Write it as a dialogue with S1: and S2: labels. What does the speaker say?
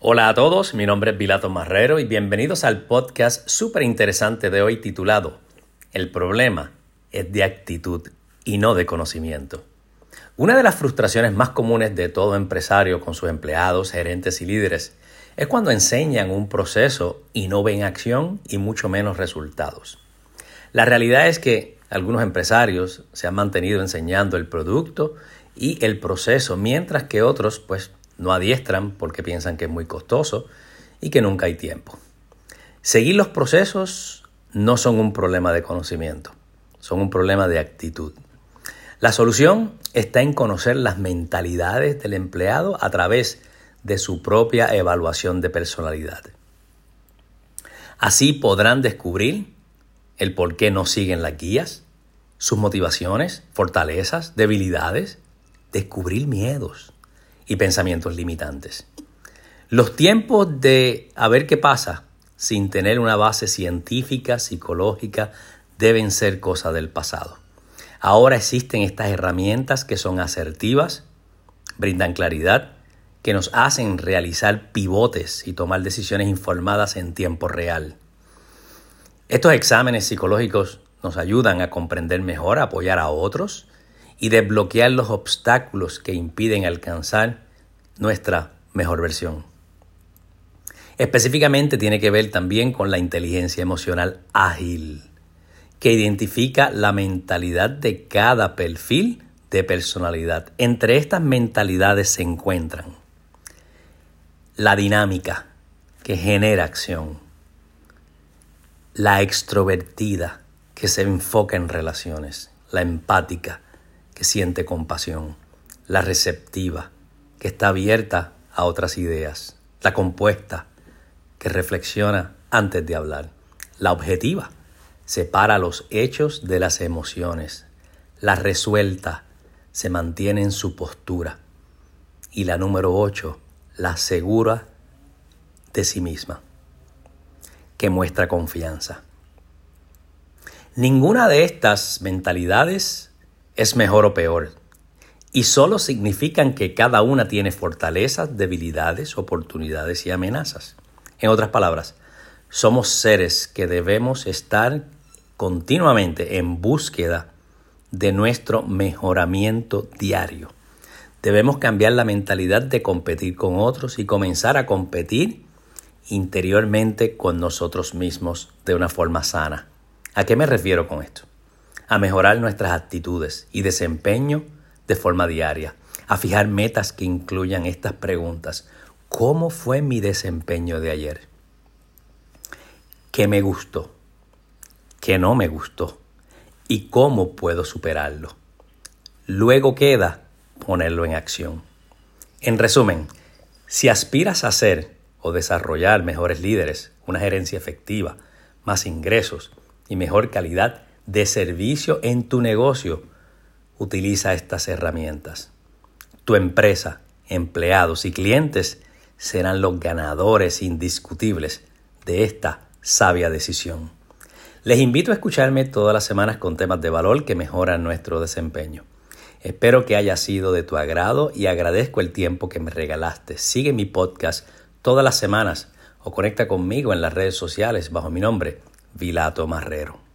S1: Hola a todos, mi nombre es Vilato Marrero y bienvenidos al podcast súper interesante de hoy titulado El problema es de actitud y no de conocimiento. Una de las frustraciones más comunes de todo empresario con sus empleados, gerentes y líderes es cuando enseñan un proceso y no ven acción y mucho menos resultados. La realidad es que algunos empresarios se han mantenido enseñando el producto y el proceso, mientras que otros pues no adiestran porque piensan que es muy costoso y que nunca hay tiempo. Seguir los procesos no son un problema de conocimiento, son un problema de actitud. La solución está en conocer las mentalidades del empleado a través de su propia evaluación de personalidad. Así podrán descubrir el por qué no siguen las guías, sus motivaciones, fortalezas, debilidades, descubrir miedos, y pensamientos limitantes. Los tiempos de a ver qué pasa sin tener una base científica, psicológica, deben ser cosa del pasado. Ahora existen estas herramientas que son asertivas, brindan claridad, que nos hacen realizar pivotes y tomar decisiones informadas en tiempo real. Estos exámenes psicológicos nos ayudan a comprender mejor, a apoyar a otros y desbloquear los obstáculos que impiden alcanzar nuestra mejor versión. Específicamente tiene que ver también con la inteligencia emocional ágil, que identifica la mentalidad de cada perfil de personalidad. Entre estas mentalidades se encuentran la dinámica, que genera acción, la extrovertida, que se enfoca en relaciones, la empática, que siente compasión, la receptiva, que está abierta a otras ideas, la compuesta, que reflexiona antes de hablar, la objetiva, separa los hechos de las emociones, la resuelta, se mantiene en su postura, y la número 8, la segura de sí misma, que muestra confianza. Ninguna de estas mentalidades es mejor o peor, y solo significan que cada una tiene fortalezas, debilidades, oportunidades y amenazas. En otras palabras, somos seres que debemos estar continuamente en búsqueda de nuestro mejoramiento diario. Debemos cambiar la mentalidad de competir con otros y comenzar a competir interiormente con nosotros mismos de una forma sana. ¿A qué me refiero con esto? A mejorar nuestras actitudes y desempeño de forma diaria, a fijar metas que incluyan estas preguntas. ¿Cómo fue mi desempeño de ayer? ¿Qué me gustó? ¿Qué no me gustó? ¿Y cómo puedo superarlo? Luego queda ponerlo en acción. En resumen, si aspiras a ser o desarrollar mejores líderes, una gerencia efectiva, más ingresos y mejor calidad de servicio en tu negocio, utiliza estas herramientas. Tu empresa, empleados y clientes serán los ganadores indiscutibles de esta sabia decisión. Les invito a escucharme todas las semanas con temas de valor que mejoran nuestro desempeño. Espero que haya sido de tu agrado y agradezco el tiempo que me regalaste. Sigue mi podcast todas las semanas o conecta conmigo en las redes sociales bajo mi nombre, Vilato Marrero.